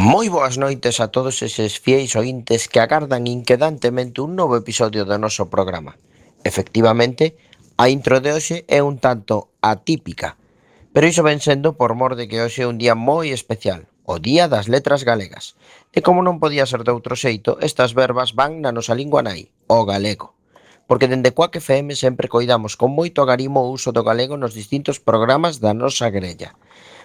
Moi boas noites a todos eses fieis ointes que agardan inquedantemente un novo episodio do noso programa. Efectivamente, a intro de hoxe é un tanto atípica, pero iso ven sendo por mor de que hoxe é un día moi especial, o Día das Letras Galegas. E como non podía ser de outro xeito, estas verbas van na nosa lingua nai, o galego porque dende Coac FM sempre coidamos con moito agarimo o uso do galego nos distintos programas da nosa grella.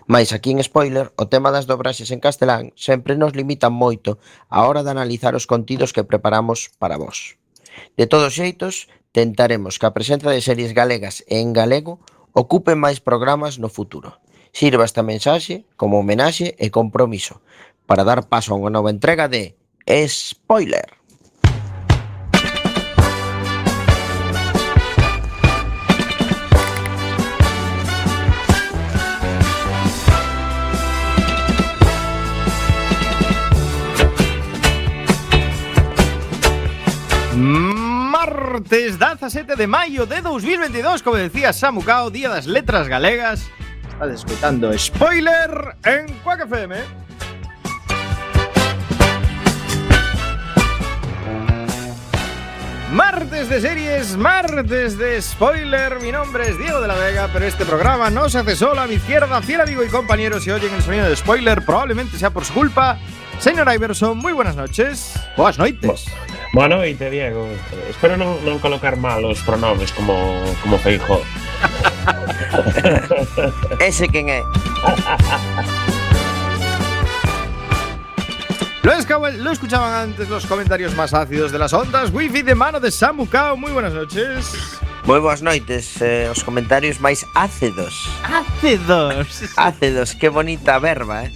Mais aquí en Spoiler o tema das dobraxes en castelán sempre nos limitan moito á hora de analizar os contidos que preparamos para vós. De todos xeitos, tentaremos que a presenza de series galegas e en galego ocupe máis programas no futuro. Sirva esta mensaxe como homenaxe e compromiso para dar paso a unha nova entrega de Spoiler. Martes 17 de maio de 2022, como decía Samu Cao, Día das Letras Galegas. Estás escuchando Spoiler en Quack FM. Martes de series, martes de spoiler. Mi nombre es Diego de la Vega, pero este programa no se hace solo. A mi izquierda, fiel amigo y compañero, si oyen el sonido de spoiler, probablemente sea por su culpa. Señor Iverson, muy buenas noches. Buenas noites. Boa noite, Diego. Espero non, non colocar mal os pronomes como, como Feijó. Ese quen é? Lo, lo escuchaban antes los comentarios más ácidos de las ondas. Wifi de mano de Samu Kao. Muy buenas noches. Moi boas noites, eh, os comentarios máis ácidos. Ácidos. Ácidos, que bonita verba, eh?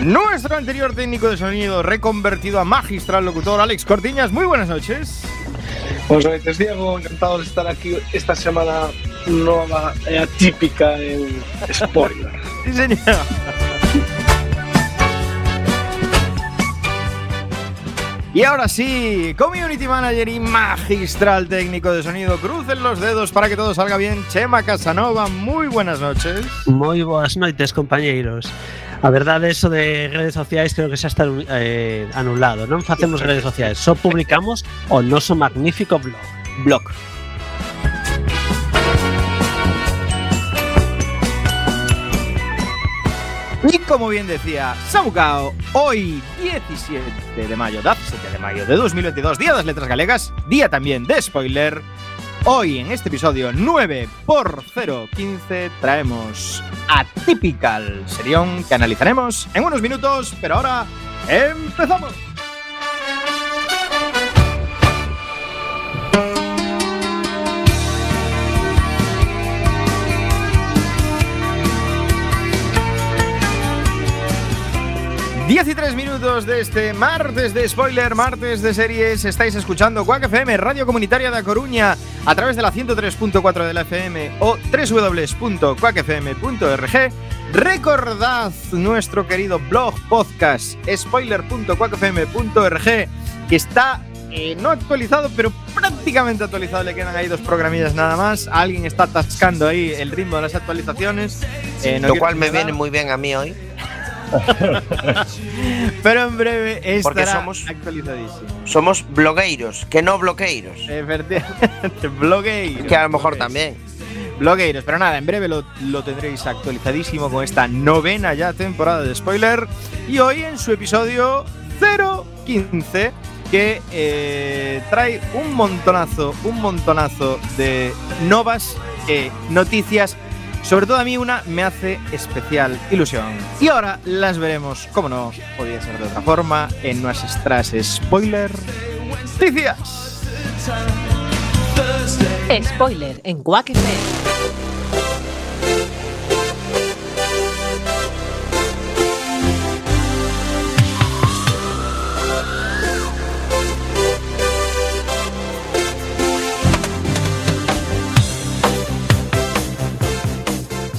Nuestro anterior técnico de sonido reconvertido a magistral locutor, Alex Cortiñas. Muy buenas noches. Boas noites, Diego. Encantado de estar aquí esta semana nova e atípica en spoiler. Sí, señor. Y ahora sí, Community Manager y magistral técnico de sonido, crucen los dedos para que todo salga bien. Chema Casanova, muy buenas noches. Moi boas noites, compañeiros. A verdade, eso de redes sociais creo que xa está eh, anulado. Non facemos redes sociais, só publicamos o noso magnífico blog. Blog. Y como bien decía Samucao, hoy 17 de mayo, 17 de mayo de 2022, Día de las Letras Galegas, día también de spoiler. Hoy en este episodio 9 por 015 traemos Atypical, serión que analizaremos en unos minutos, pero ahora empezamos. Diez y tres minutos de este martes de spoiler, martes de series. Estáis escuchando Quack FM, Radio Comunitaria de Coruña, a través de la 103.4 de la FM o www.quackfm.org. Recordad nuestro querido blog podcast spoiler.quackfm.org que está eh, no actualizado, pero prácticamente actualizado. Le quedan ahí dos programillas nada más. Alguien está atascando ahí el ritmo de las actualizaciones. Eh, no Lo cual me viene muy bien a mí hoy. Pero en breve Porque estará somos- actualizadísimo. Somos blogueiros, que no bloqueiros. Efectivamente, blogueiros. Que a lo mejor también. Blogueiros, pero nada, en breve lo, lo tendréis actualizadísimo con esta novena ya temporada de spoiler. Y hoy en su episodio 015, que eh, trae un montonazo, un montonazo de novas eh, noticias. Sobre todo a mí una me hace especial ilusión. Y ahora las veremos, como no podía ser de otra forma, en nuestras spoiler noticias. Spoiler en Quack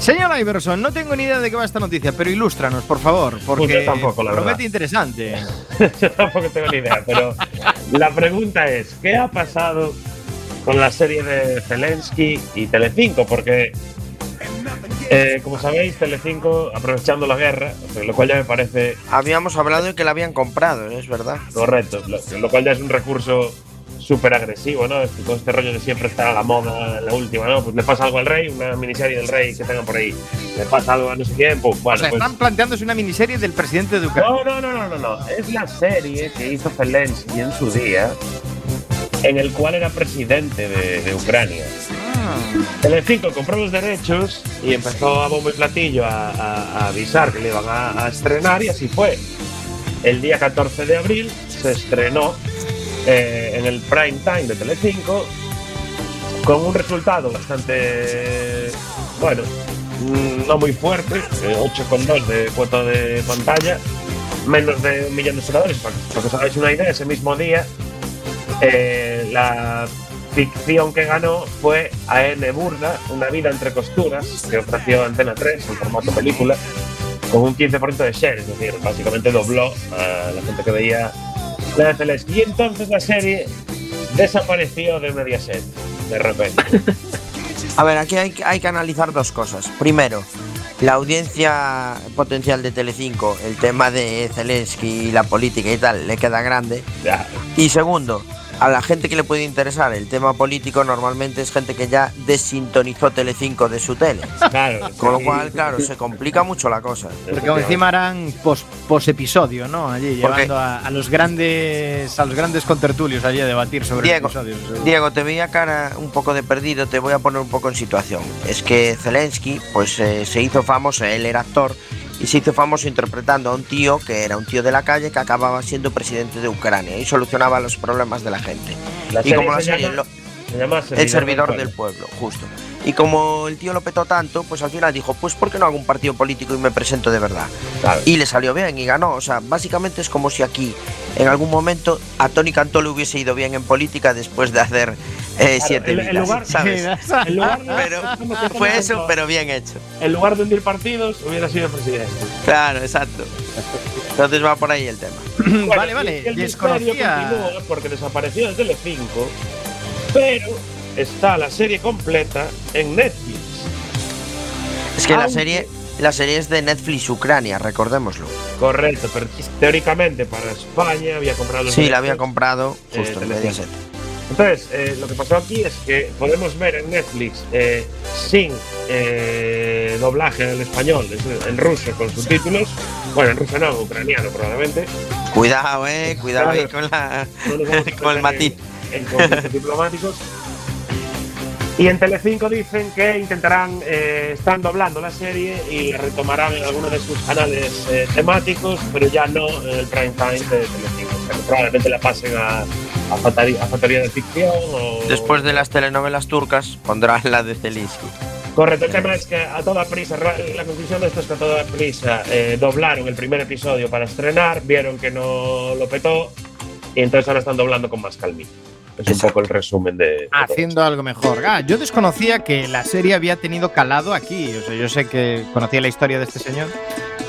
Señor Iverson, no tengo ni idea de qué va esta noticia, pero ilústranos, por favor, porque Pues yo tampoco, la promete verdad. interesante. Yo tampoco tengo ni idea, pero la pregunta es, ¿qué ha pasado con la serie de Zelensky y Telecinco, porque eh, como sabéis, Telecinco aprovechando la guerra, lo cual ya me parece Habíamos hablado de que la habían comprado, es verdad. correcto, lo, lo cual ya es un recurso súper agresivo, ¿no? Todo este rollo de siempre estar a la moda, la última, ¿no? Pues le pasa algo al rey, una miniserie del rey que tengan por ahí, le pasa algo a no sé quién, pues O bueno, sea, pues- están planteándose una miniserie del presidente de Ucrania. No, no, no, no, no, no. Es la serie que hizo Zelensky en su día, en el cual era presidente de, de Ucrania. Telecinco compró los derechos y empezó a bombo y platillo a, a- a avisar que le iban a, a estrenar y así fue. El día 14 de abril se estrenó eh, en el prime time de Telecinco con un resultado bastante, bueno, mm, no muy fuerte, eh, 8,2 de cuota de pantalla, menos de un millón de espectadores. Para, para que os hagáis una idea, ese mismo día eh, la ficción que ganó fue A.N. Burda, Una vida entre costuras, que ofreció Antena 3 en formato película, con un 15% de share, es decir, básicamente dobló a la gente que veía la. Y entonces la serie desapareció de Mediaset, de repente. A ver, aquí hay, que- hay que analizar dos cosas. Primero, la audiencia potencial de Telecinco, el tema de Zelensky y la política y tal, le queda grande. Ya, Y segundo, a la gente que le puede interesar el tema político normalmente es gente que ya desintonizó Telecinco de su tele. claro. Con lo cual, claro, se complica mucho la cosa. Porque como encima harán pos, episodio, ¿no? Allí, Porque- llevando a, a los grandes a los grandes contertulios allí a debatir sobre Diego, episodios. Diego, te veía cara un poco de perdido, te voy a poner un poco en situación. Es que Zelensky, pues eh, se hizo famoso, él era actor, y se hizo famoso interpretando a un tío que era un tío de la calle que acababa siendo presidente de Ucrania y solucionaba los problemas de la gente. La y como la se serie llama- lo- se llama el servidor del pueblo, justo. Y como el tío lo petó tanto, pues al final dijo, pues ¿por qué no hago un partido político y me presento de verdad? Claro. Y le salió bien y ganó. O sea, básicamente es como si aquí en algún momento a Tony Cantó le hubiese ido bien en política después de hacer eh, Claro, siete en- en vidas, lugar- ¿sabes? En lugar de- Pero fue eso, pero bien hecho. En lugar de hundir partidos, hubiera sido presidente. Claro, exacto. Entonces va por ahí el tema. Bueno, vale, vale. El Desconocía. porque desapareció de Telecinco, pero está la serie completa en Netflix. Es que la serie, la serie es de Netflix Ucrania, recordémoslo. Correcto, pero teóricamente para España había comprado Sí, la había comprado eh, justo en Telecinco. Mediaset. Entonces, eh, lo que pasó aquí es que podemos ver en Netflix eh, sin eh, doblaje en el español, es en ruso con subtítulos. Bueno, en ruso no, en ucraniano probablemente. Cuidado, eh, cuidado ahí con, la, No con el matiz. En, en conflictos diplomáticos. Y en Telecinco dicen que intentarán, eh, están doblando la serie y retomarán en alguno de sus canales eh, temáticos, pero ya no en el prime time de Telecinco. O sea, probablemente la pasen a, a, Factoría, a Factoría de Ficción o... Después de las telenovelas turcas, pondrán la de Zelensky. Correcto, el tema es que a toda prisa, la conclusión de esto es que a toda prisa eh, doblaron el primer episodio para estrenar, vieron que no lo petó y entonces ahora están doblando con más calmita. Es un Exacto. poco el resumen de. Haciendo algo mejor. Ah, yo desconocía que la serie había tenido calado aquí. O sea, yo sé que conocía la historia de este señor,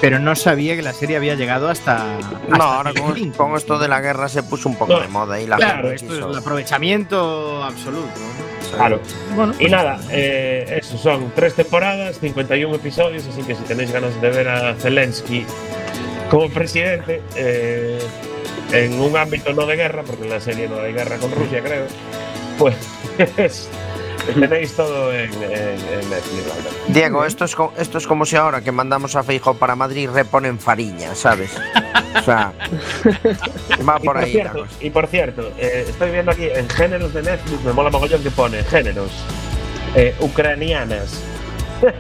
pero no sabía que la serie había llegado hasta. No, hasta ahora con, con esto de la guerra se puso un poco No, de moda y la Claro, esto es quiso- el aprovechamiento absoluto. ¿no? Claro. Bueno, Y nada, eh, eso son tres temporadas, 51 episodios, así que si tenéis ganas de ver a Zelensky como presidente, eh, en un ámbito no de guerra, porque en la serie no hay guerra con Rusia, creo, pues tenéis todo en, en, en Netflix. Diego, esto es, esto es como si ahora que mandamos a Feijo para Madrid reponen Fariña, ¿sabes? O sea, va Y por ahí cierto, y por cierto eh, estoy viendo aquí en géneros de Netflix, me mola mogollón que pone géneros eh, ucranianas.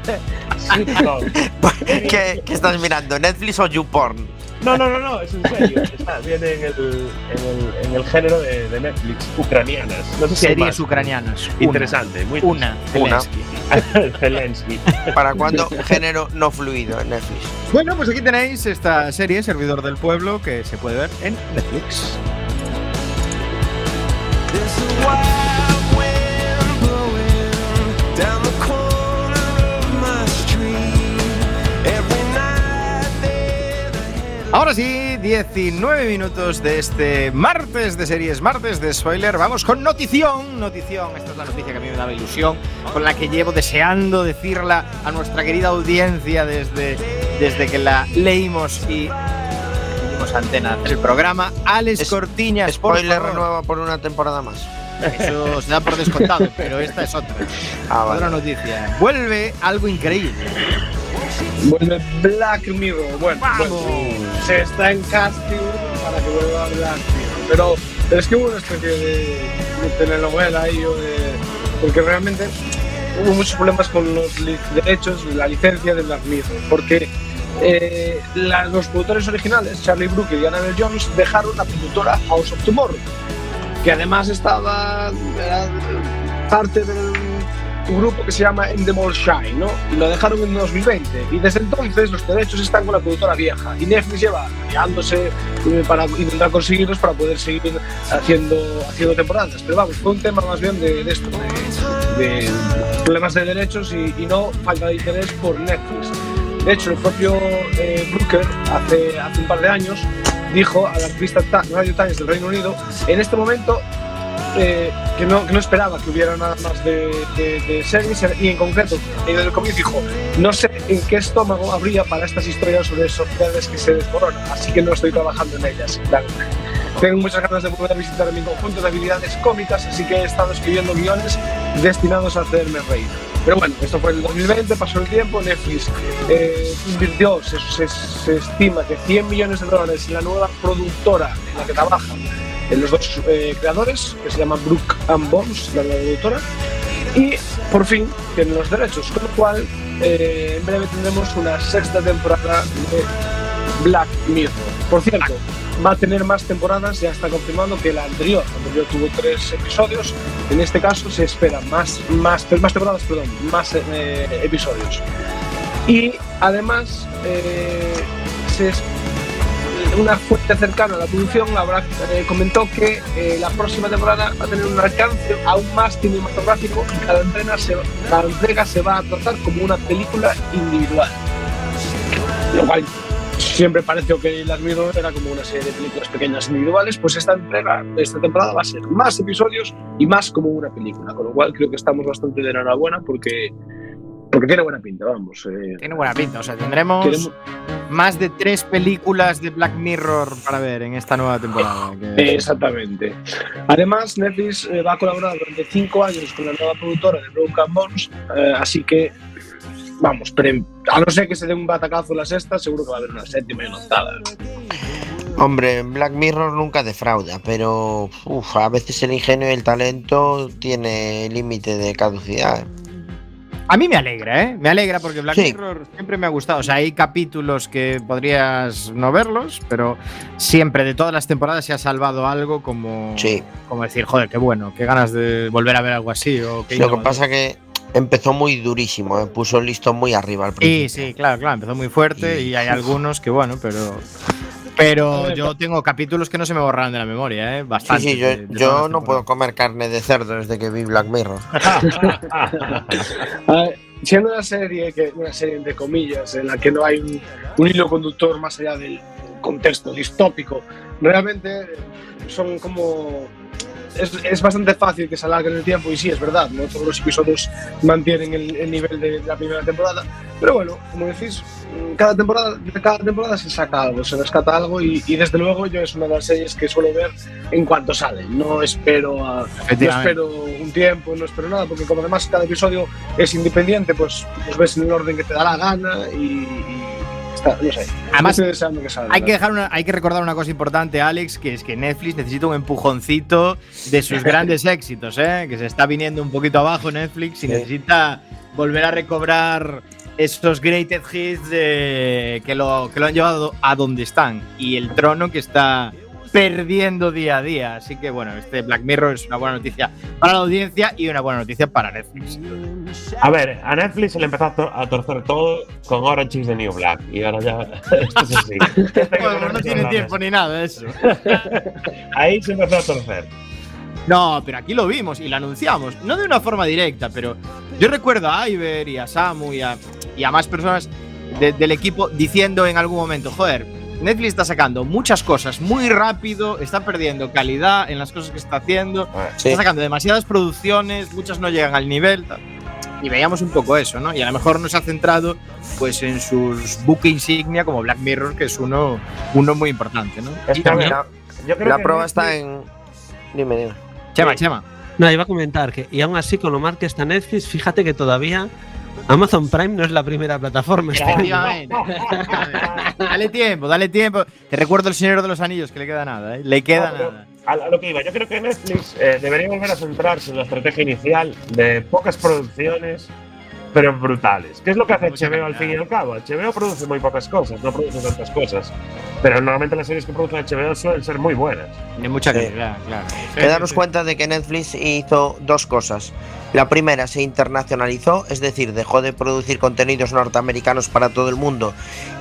¿Qué, qué estás mirando? ¿Netflix o YouPorn? No, no, no, no, es en serio. Está, viene en el, en el, en el género de, de Netflix, ucranianas. No sé si hay series ucranianas. Una. Interesante, muy Una. Una. Zelensky. Zelensky. ¿Para cuándo género no fluido en Netflix? Bueno, pues aquí tenéis esta serie, Servidor del Pueblo, que se puede ver en Netflix. Ahora sí, 19 minutos de este martes de series, martes de spoiler. Vamos con notición, notición. Esta es la noticia que a mí me daba ilusión, con la que llevo deseando decirla a nuestra querida audiencia desde, desde que la leímos y dimos antena del programa. Alex Es- Cortiñas, por Spoiler favor. renueva por una temporada más. Eso se da por descontado, pero esta es otra. Ah, Otra vale. noticia. Vuelve algo increíble. Vuelve Black Mirror. Bueno, se está en casting para que vuelva Black Mirror. Pero, pero es que hubo una especie de, de telenovela ahí, o de, porque realmente hubo muchos problemas con los derechos, la licencia de Black Mirror. Porque eh, la- los productores originales, Charlie Brooker y Annabelle Jones, dejaron la productora House of Tomorrow, que además estaba era parte del grupo que se llama Endemol Shine, ¿no? Y lo dejaron en 2020. Y desde entonces los derechos están con la productora vieja. Y Netflix lleva liándose eh, para intentar conseguirlos para poder seguir haciendo, haciendo temporadas. Pero vamos, fue un tema más bien de, de esto, de, de problemas de derechos y, y no falta de interés por Netflix. De hecho, el propio eh, Brooker hace, hace un par de años dijo a la revista Ta- Radio Times del Reino Unido, en este momento eh, que, no, esperaba que hubiera nada más de, de- series y en concreto, en el cómic dijo, no sé en qué estómago habría para estas historias sobre sociedades que se desmoronan, así que no estoy trabajando en ellas. Claro. Tengo muchas ganas de volver a visitar mi conjunto de habilidades cómicas, así que he estado escribiendo guiones destinados a hacerme reír. Pero bueno, esto fue en el 2020, pasó el tiempo, Netflix eh, invirtió, se, se- se estima que 100 millones de dólares en la nueva productora en la que trabajan eh, los dos eh, creadores, que se llaman Brook and Bones, la productora, y por fin tienen los derechos, con lo cual eh, en breve tendremos una sexta temporada de Black Mirror. Por cierto, va a tener más temporadas, ya está confirmado que la anterior, la anterior tuvo tres episodios, en este caso se espera más, más, más temporadas, perdón, más eh, episodios. Y además, eh, se es- una fuente cercana a la producción habrá, eh, comentó que eh, la próxima temporada va a tener un alcance aún más cinematográfico y cada entrega, se, cada entrega se va a tratar como una película individual. Lo cual siempre pareció que Las Mirror era como una serie de películas pequeñas individuales, pues esta entrega, esta temporada va a ser más episodios y más como una película, con lo cual creo que estamos bastante de enhorabuena porque, porque tiene buena pinta, vamos. eh, Tiene buena pinta, o sea, tendremos Queremos- más de tres películas de Black Mirror para ver en esta nueva temporada. que- Exactamente. Además, Netflix eh, va a colaborar durante cinco años con la nueva productora de Broken Bones, eh, así que, vamos, pero a no ser que se dé un batacazo la sexta, seguro que va a haber una séptima y una octava. Hombre, Black Mirror nunca defrauda, pero uf, a veces el ingenio y el talento tiene límite de caducidad. A mí me alegra, ¿eh? Me alegra porque Black Sí. Mirror siempre me ha gustado. O sea, hay capítulos que podrías no verlos, pero siempre de todas las temporadas se ha salvado algo como, Sí. como decir, joder, qué bueno, qué ganas de volver a ver algo así. O qué Lo que pasa que empezó muy durísimo, eh, puso el listón muy arriba al Sí, principio. sí, claro, claro, empezó muy fuerte Y- y hay algunos que, bueno, pero. Pero ver, yo tengo capítulos que no se me borran de la memoria, ¿eh? Sí, Bastante. sí, yo, de- de yo no puedo comer carne de cerdo desde que vi Black Mirror. Ah, siendo una serie, que, una serie entre comillas, en la que no hay un, un hilo conductor más allá del contexto distópico, realmente son como... Es, es bastante fácil que se alarguen el tiempo y sí, es verdad, no todos los episodios mantienen el, el nivel de la primera temporada, pero bueno, como decís, cada temporada, cada temporada se saca algo, se rescata algo y, y desde luego yo es una de las series que suelo ver en cuanto sale, no espero a, no espero un tiempo, no espero nada, porque como además cada episodio es independiente, pues los ves en el orden que te da la gana y, y está, no sé. Además, estoy deseando que salga. Hay que, dejar una- hay que recordar una cosa importante, Alex, que es que Netflix necesita un empujoncito de sus grandes éxitos, ¿eh? que se está viniendo un poquito abajo Netflix y Sí. necesita volver a recobrar esos greatest hits de- que, lo, que lo han llevado a donde están y el trono que está perdiendo día a día. Así que bueno, este Black Mirror es una buena noticia para la audiencia y una buena noticia para Netflix. A ver, a Netflix se le empezó a, tor- a torcer todo con Orange is the New Black. Y ahora ya. Esto es así. Bueno, no tiene tiempo ni nada de eso. Ahí se empezó a torcer. No, pero aquí lo vimos y lo anunciamos. No de una forma directa, pero yo recuerdo a Iver y a Samu y a, y a más personas de- del equipo diciendo en algún momento, joder, Netflix está sacando muchas cosas muy rápido, está perdiendo calidad en las cosas que está haciendo, Sí. está sacando demasiadas producciones, muchas no llegan al nivel. Y veíamos un poco eso, ¿no? Y a lo mejor no se ha centrado pues en sus buque insignia como Black Mirror, que es uno, uno muy importante, ¿no? Es Y que, a también- ver, yo creo La que prueba Netflix- está en. Dime, dime. Chema, Chema. No, iba a comentar que, y aún así, con lo mal que está Netflix, fíjate que todavía Amazon Prime no es la primera plataforma. Efectivamente. dale tiempo, dale tiempo. Te recuerdo el Señor de los Anillos, que le queda nada, ¿eh? Le queda No, nada. A, a lo que iba, yo creo que Netflix eh, debería volver a centrarse en la estrategia inicial de pocas producciones, pero brutales. ¿Qué es lo que hace Mucha HBO al fin y al cabo? HBO produce muy pocas cosas, no produce tantas cosas. Pero normalmente las series que produce HBO suelen ser muy buenas. Tiene mucha Sí. calidad, claro. Que daros cuenta de que Netflix hizo dos cosas. La primera se internacionalizó, es decir, dejó de producir contenidos norteamericanos para todo el mundo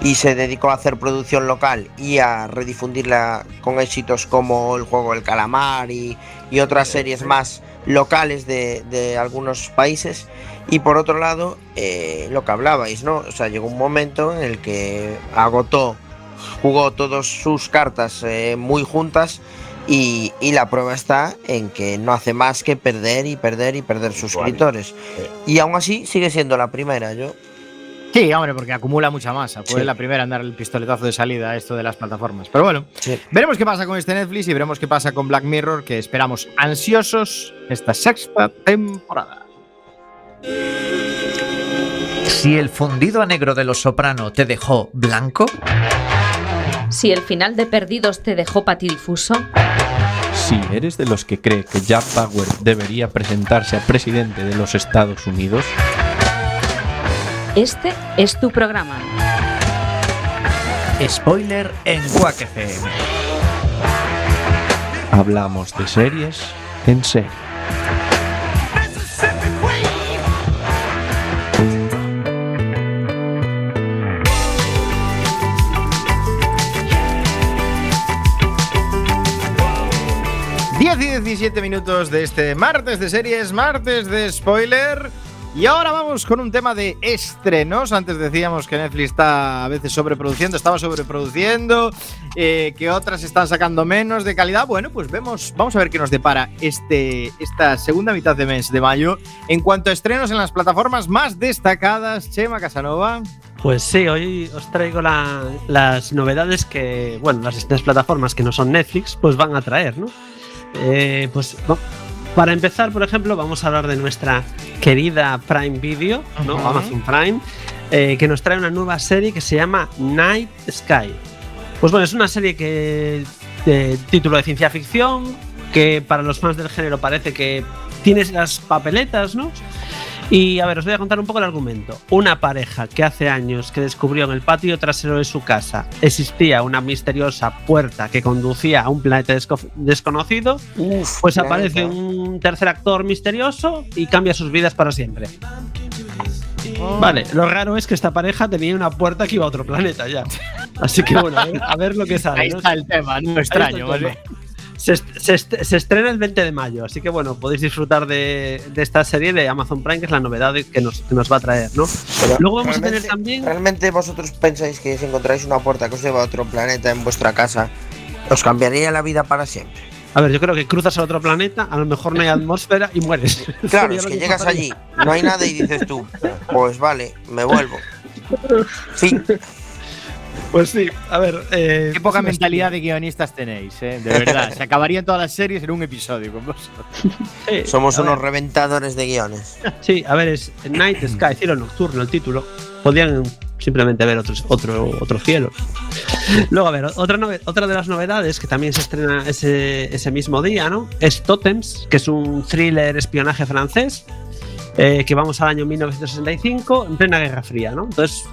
y se dedicó a hacer producción local y a redifundirla con éxitos como el juego El Calamar y, y otras series más locales de, de algunos países. Y por otro lado, eh, lo que hablabais, ¿no? O sea, llegó un momento en el que agotó, jugó todas sus cartas eh, muy juntas y, y la prueba está en que no hace más que perder y perder y perder suscriptores. Y aún así sigue siendo la primera. Yo Sí, hombre, porque acumula mucha masa. Fue Sí. la primera en dar el pistoletazo de salida a esto de las plataformas. Pero bueno, Sí. veremos qué pasa con este Netflix y veremos qué pasa con Black Mirror, que esperamos ansiosos esta sexta temporada. Si el fundido a negro de los soprano te dejó blanco, Si el final de Perdidos te dejó patidifuso, Si eres de los que cree que Jack Bauer debería presentarse a presidente de los Estados Unidos, este es tu programa. spoiler en Quack FM. hablamos de series en serie. Diez y 17 minutos de este martes de series, martes de spoiler. Y ahora vamos con un tema de estrenos. Antes decíamos que Netflix está a veces sobreproduciendo, estaba sobreproduciendo, eh, que otras están sacando menos de calidad. Bueno, pues vemos, vamos a ver qué nos depara este, esta segunda mitad de mes de mayo. En cuanto a estrenos en las plataformas más destacadas, Chema Casanova. Pues sí, hoy os traigo la- las novedades que, bueno, las distintas plataformas que no son Netflix, pues van a traer, ¿no? Eh, pues va- para empezar, por ejemplo, vamos a hablar de nuestra querida Prime Video, ¿no? Amazon Prime, eh, que nos trae una nueva serie que se llama Night Sky. Pues bueno, es una serie que de título de ciencia ficción, que para los fans del género parece que tiene las papeletas, ¿no? Y a ver, os voy a contar un poco el argumento. Una pareja que hace años que descubrió en el patio trasero de su casa existía una misteriosa puerta que conducía a un planeta desco- desconocido, pues planeta. aparece un tercer actor misterioso y cambia sus vidas para siempre. Vale, lo raro es que esta pareja tenía una puerta que iba a otro planeta ya. Así que bueno, a ver, a ver lo que sale. Ahí ¿no? está el tema, no extraño, ¿vale? tema. Se, se se estrena el 20 de mayo, así que bueno, podéis disfrutar de, de esta serie de Amazon Prime, que es la novedad que nos, que nos va a traer, ¿no? Pero Luego vamos a tener también. ¿Realmente vosotros pensáis que si encontráis una puerta que os lleva a otro planeta en vuestra casa, os cambiaría la vida para siempre? A ver, yo creo que cruzas a otro planeta, a lo mejor no hay atmósfera y mueres. Claro, es que llegas allí, no hay nada y dices tú, pues vale, me vuelvo. Fin. Pues sí, a ver. eh, Qué poca mentalidad de guionistas tenéis, ¿eh? De verdad. Se acabarían todas las series en un episodio con vosotros. Sí, Somos a unos ver, reventadores de guiones. Sí, a ver, es Night Sky, cielo nocturno, el título. Podrían simplemente ver otros, otro, otro cielo. Luego, a ver, otra, otra de las novedades que también se estrena ese, ese mismo día, ¿no? Es Totems, que es un thriller espionaje francés, eh, que vamos al año 1965, en plena Guerra Fría, ¿no? Entonces,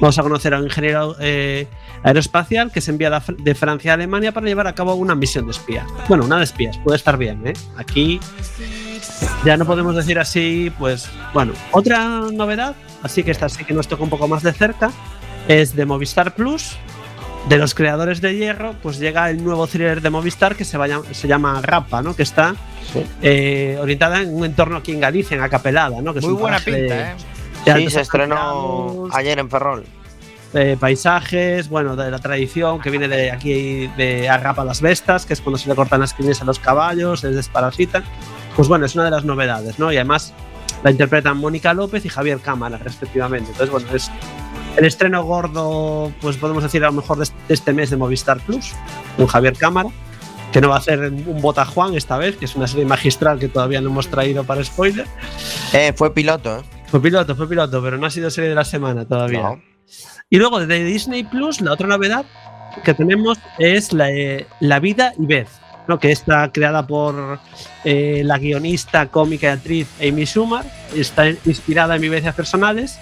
vamos a conocer a un ingeniero eh, aeroespacial que se envía de Fr- de Francia a Alemania para llevar a cabo una misión de espías. Bueno, una de espías, puede estar bien, ¿eh? Aquí ya no podemos decir así, pues bueno. Otra novedad, así que esta sí que nos toca un poco más de cerca, es de Movistar Plus. De los creadores de Hierro, pues llega el nuevo thriller de Movistar que se, llama Rapa, ¿no? Que está eh, orientada en un entorno aquí en Galicia, en Acapelada, ¿no? Que es Muy un buena de- pinta, ¿eh? Sí, se estrenó ayer en Ferrol. eh, paisajes, bueno, de la tradición que viene de aquí de Agapa las Bestas, que es cuando se le cortan las crines a los caballos, se desparasitan. Pues bueno, es una de las novedades, ¿no? Y además la interpretan Mónica López y Javier Cámara, respectivamente. Entonces, bueno, es el estreno gordo, pues podemos decir a lo mejor de este mes de Movistar Plus, con Javier Cámara, que no va a hacer un Bota Juan esta vez, que es una serie magistral que todavía no hemos traído para spoiler. Eh, fue piloto, ¿eh? Fue piloto, fue piloto, pero no ha sido serie de la semana todavía. No. Y luego de Disney Plus, la otra novedad que tenemos es la, eh, La vida y Beth, ¿no? que está creada por eh, la guionista, cómica y actriz Amy Schumer, está inspirada en vivencias personales.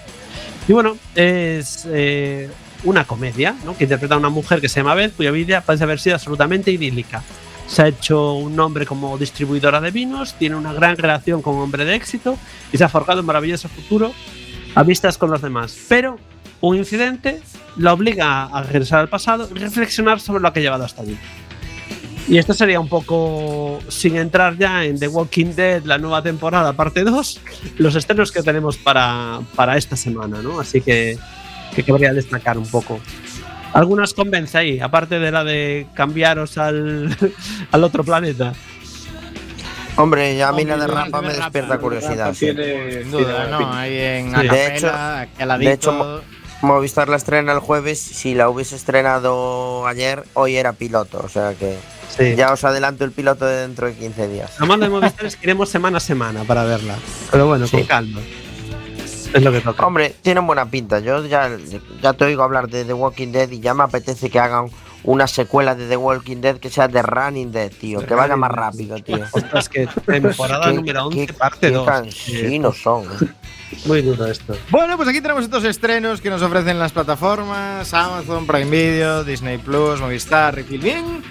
Y bueno, es eh, una comedia ¿no? que interpreta a una mujer que se llama Beth, cuya vida parece haber sido absolutamente idílica. Se ha hecho un nombre como distribuidora de vinos, tiene una gran relación con un hombre de éxito y se ha forjado un maravilloso futuro a vistas con los demás. Pero un incidente la obliga a regresar al pasado y reflexionar sobre lo que ha llevado hasta allí. Y esto sería un poco, sin entrar ya en The Walking Dead, la nueva temporada, parte 2, los estrenos que tenemos para, para esta semana, ¿no? Así que, que querría destacar un poco. Algunas convence ahí, aparte de la de cambiaros al, al otro planeta. Hombre, ya a mí la de Rampa me de despierta curiosidad. sí. tiene- Sin duda, tiene ¿no? en Sí. De hecho- de hecho, Movistar la estrena el jueves. Si la hubiese estrenado ayer, hoy era piloto. O sea que Sí. ya os adelanto el piloto de dentro de 15 días. Lo malo de Movistar es que iremos semana a semana para verla. Pero bueno, con calma. Es lo que toca. Hombre, tienen buena pinta. Yo ya, ya te oigo hablar de The Walking Dead y ya me apetece que hagan una secuela de The Walking Dead que sea The Running Dead, tío. Que vaya más rápido, tío. Ostras, que temporada número 11, qué- parte qué 2. cansinos son. eh. Muy duro esto. Bueno, pues aquí tenemos estos estrenos que nos ofrecen las plataformas Amazon, Prime Video, Disney Plus, Movistar y Filmin.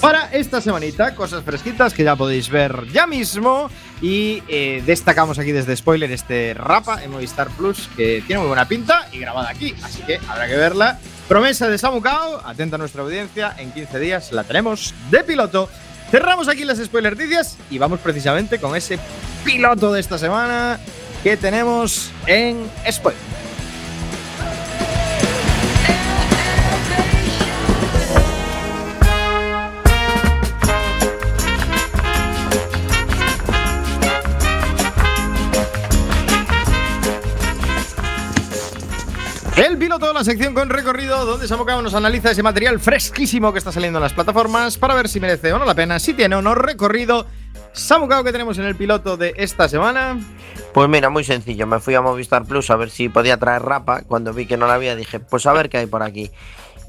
Para esta semanita, cosas fresquitas que ya podéis ver ya mismo. Y eh, destacamos aquí desde Spoiler este Rapa en Movistar Plus, que tiene muy buena pinta y grabada aquí. Así que habrá que verla. Promesa de Samucao, atenta a nuestra audiencia, en 15 días la tenemos de piloto. Cerramos aquí las spoiler noticias y vamos precisamente con ese piloto de esta semana que tenemos en spoiler. De la sección con recorrido donde Samucao nos analiza ese material fresquísimo que está saliendo en las plataformas para ver si merece o no la pena, si tiene o no recorrido. Samucao que tenemos en el piloto de esta semana. Pues mira, muy sencillo. Me fui a Movistar Plus a ver si podía traer Rapa. Cuando vi que no la había, dije, pues a ver qué hay por aquí.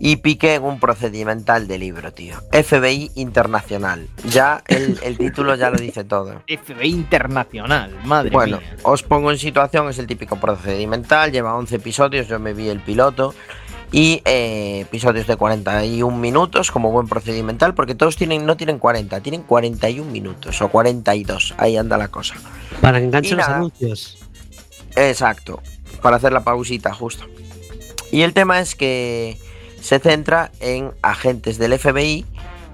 Y piqué en un procedimental de libro, tío. FBI Internacional. Ya el, el título ya lo dice todo. FBI Internacional, madre Bueno, mía. os pongo en situación, es el típico procedimental, lleva 11 episodios, yo me vi el piloto y eh, episodios de 41 minutos como buen procedimental, porque todos tienen no tienen 40, tienen 41 minutos o 42, ahí anda la cosa. Para que enganchen los anuncios. Exacto, para hacer la pausita justo. Y el tema es que se centra en agentes del FBI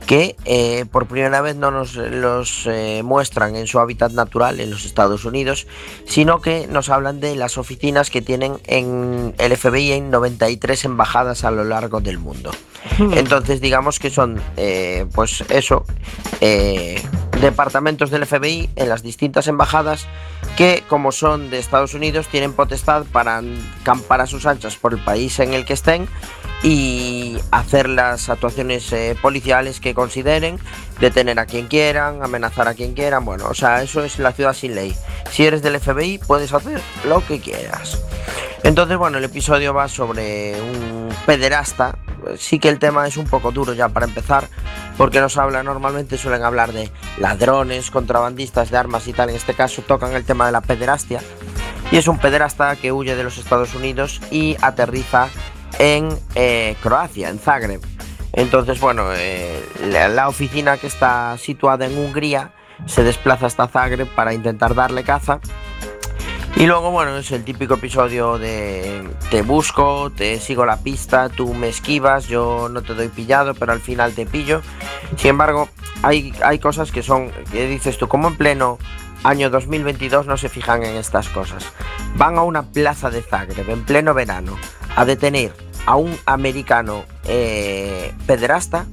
que eh, por primera vez no nos los eh, muestran en su hábitat natural en los Estados Unidos, sino que nos hablan de las oficinas que tienen en el FBI en 93 embajadas a lo largo del mundo. Entonces digamos que son, eh, pues eso, departamentos del FBI en las distintas embajadas que como son de Estados Unidos tienen potestad para campar a sus anchas por el país en el que estén y hacer las actuaciones eh, policiales que consideren, detener a quien quieran, amenazar a quien quieran, bueno, o sea, eso es la ciudad sin ley. Si eres del FBI puedes hacer lo que quieras. Entonces, bueno, el episodio va sobre un pederasta. Sí que el tema es un poco duro ya para empezar, porque nos habla normalmente, suelen hablar de ladrones, contrabandistas de armas y tal. En este caso tocan el tema de la pederastia. Y es un pederasta que huye de los Estados Unidos y aterriza en eh, Croacia, en Zagreb. Entonces, bueno, eh, la, la oficina que está situada en Hungría se desplaza hasta Zagreb para intentar darle caza. Y luego, bueno, es el típico episodio de te busco, te sigo la pista, tú me esquivas, yo no te doy pillado, pero al final te pillo. Sin embargo, hay, hay cosas que son, que dices tú, como en pleno año 2022 no se fijan en estas cosas. Van a una plaza de Zagreb en pleno verano a detener a un americano eh, pederasta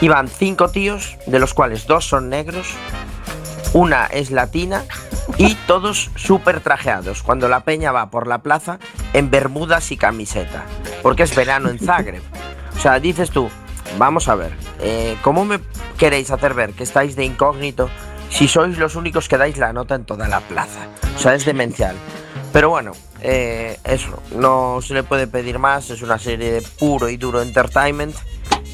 y van cinco tíos, de los cuales dos son negros, una es latina y todos súper trajeados, cuando la peña va por la plaza en bermudas y camiseta, porque es verano en Zagreb. O sea, dices tú, vamos a ver, eh, ¿cómo me queréis hacer ver que estáis de incógnito si sois los únicos que dais la nota en toda la plaza? O sea, es demencial. Pero bueno, eh, eso, no se le puede pedir más, es una serie de puro y duro entertainment,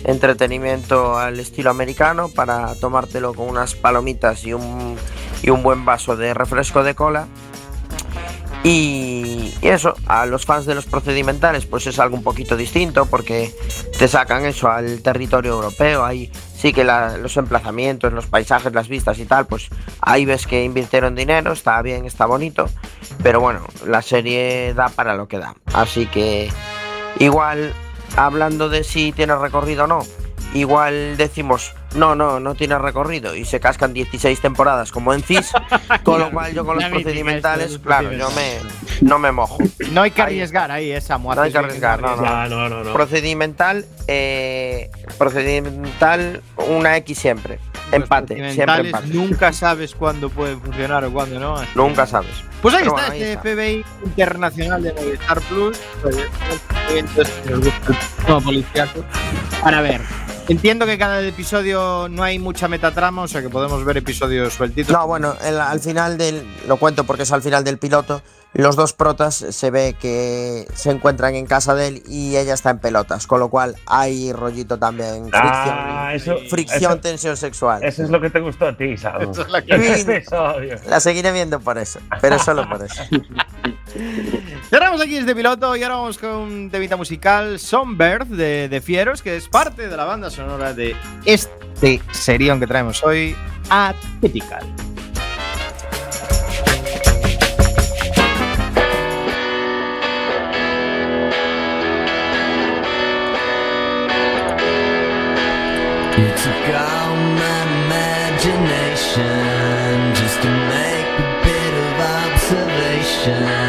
entretenimiento al estilo americano para tomártelo con unas palomitas y un, y un buen vaso de refresco de cola. Y, eso, a los fans de los procedimentales, pues es algo un poquito distinto porque te sacan eso al territorio europeo. Ahí sí que los emplazamientos, los paisajes, las vistas y tal, pues ahí ves que invirtieron dinero, está bien, está bonito. Pero bueno, la serie da para lo que da. Así que igual, hablando de si tiene recorrido o no, igual decimos, no, no, no tiene recorrido y se cascan 16 temporadas como en CIS, con lo cual yo con los procedimentales, claro, yo me, no me mojo. No hay que arriesgar ahí, esa No hay que arriesgar, no, no. No, no, no. Procedimental, eh, procedimental, una X siempre. Empate, siempre empate. Nunca sabes cuándo puede funcionar o cuándo no. así Nunca sabes. Pues ahí Pero está bueno, ahí este está. FBI internacional de Movistar Plus. Nos gusta el tema policíaco. Para ver. Entiendo que cada episodio no hay mucha metatrama, o sea que podemos ver episodios sueltitos. No, bueno, el- al final del. Lo cuento porque es al final del piloto. Los dos protas se ve que se encuentran en casa de él y ella está en pelotas, con lo cual hay rollito también. Fricción, Ah, eso, fricción eso, tensión sexual. eso es lo que te gustó a ti, Sam. Eso es lo que-. La seguiré viendo por eso, pero solo por eso. Cerramos aquí este piloto y ahora vamos con un temita musical, Songbird de, de Fieros, que es parte de la banda sonora de este serión que traemos hoy, Atypical. A bit.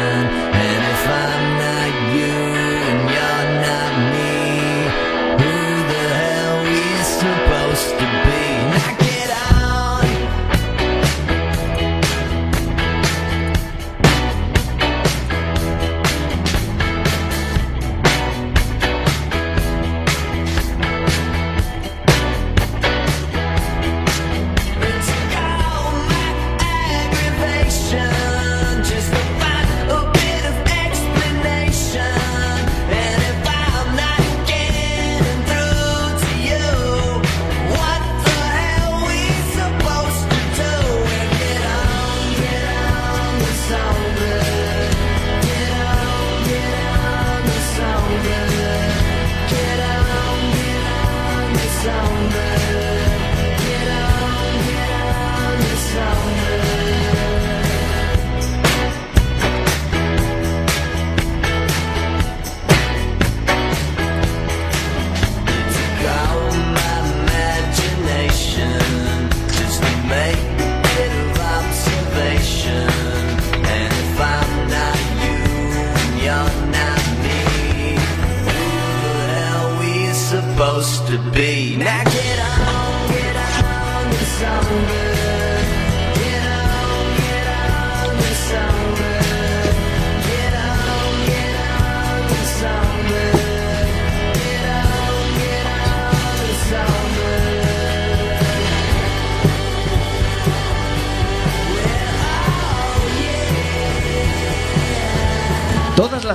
To be?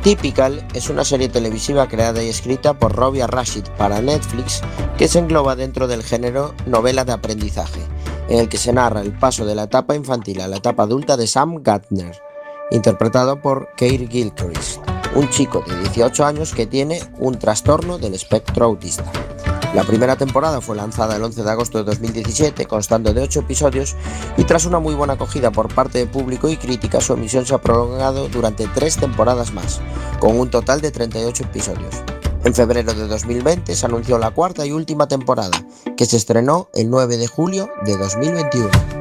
Atypical es una serie televisiva creada y escrita por Robia Rashid para Netflix que se engloba dentro del género novela de aprendizaje, en el que se narra el paso de la etapa infantil a la etapa adulta de Sam Gardner, interpretado por Keir Gilchrist. un chico de 18 años que tiene un trastorno del espectro autista. La primera temporada fue lanzada el 11 de agosto de 2017, constando de 8 episodios, y tras una muy buena acogida por parte de público y crítica, su emisión se ha prolongado durante 3 temporadas más, con un total de 38 episodios. En febrero de 2020 se anunció la cuarta y última temporada, que se estrenó el 9 de julio de 2021.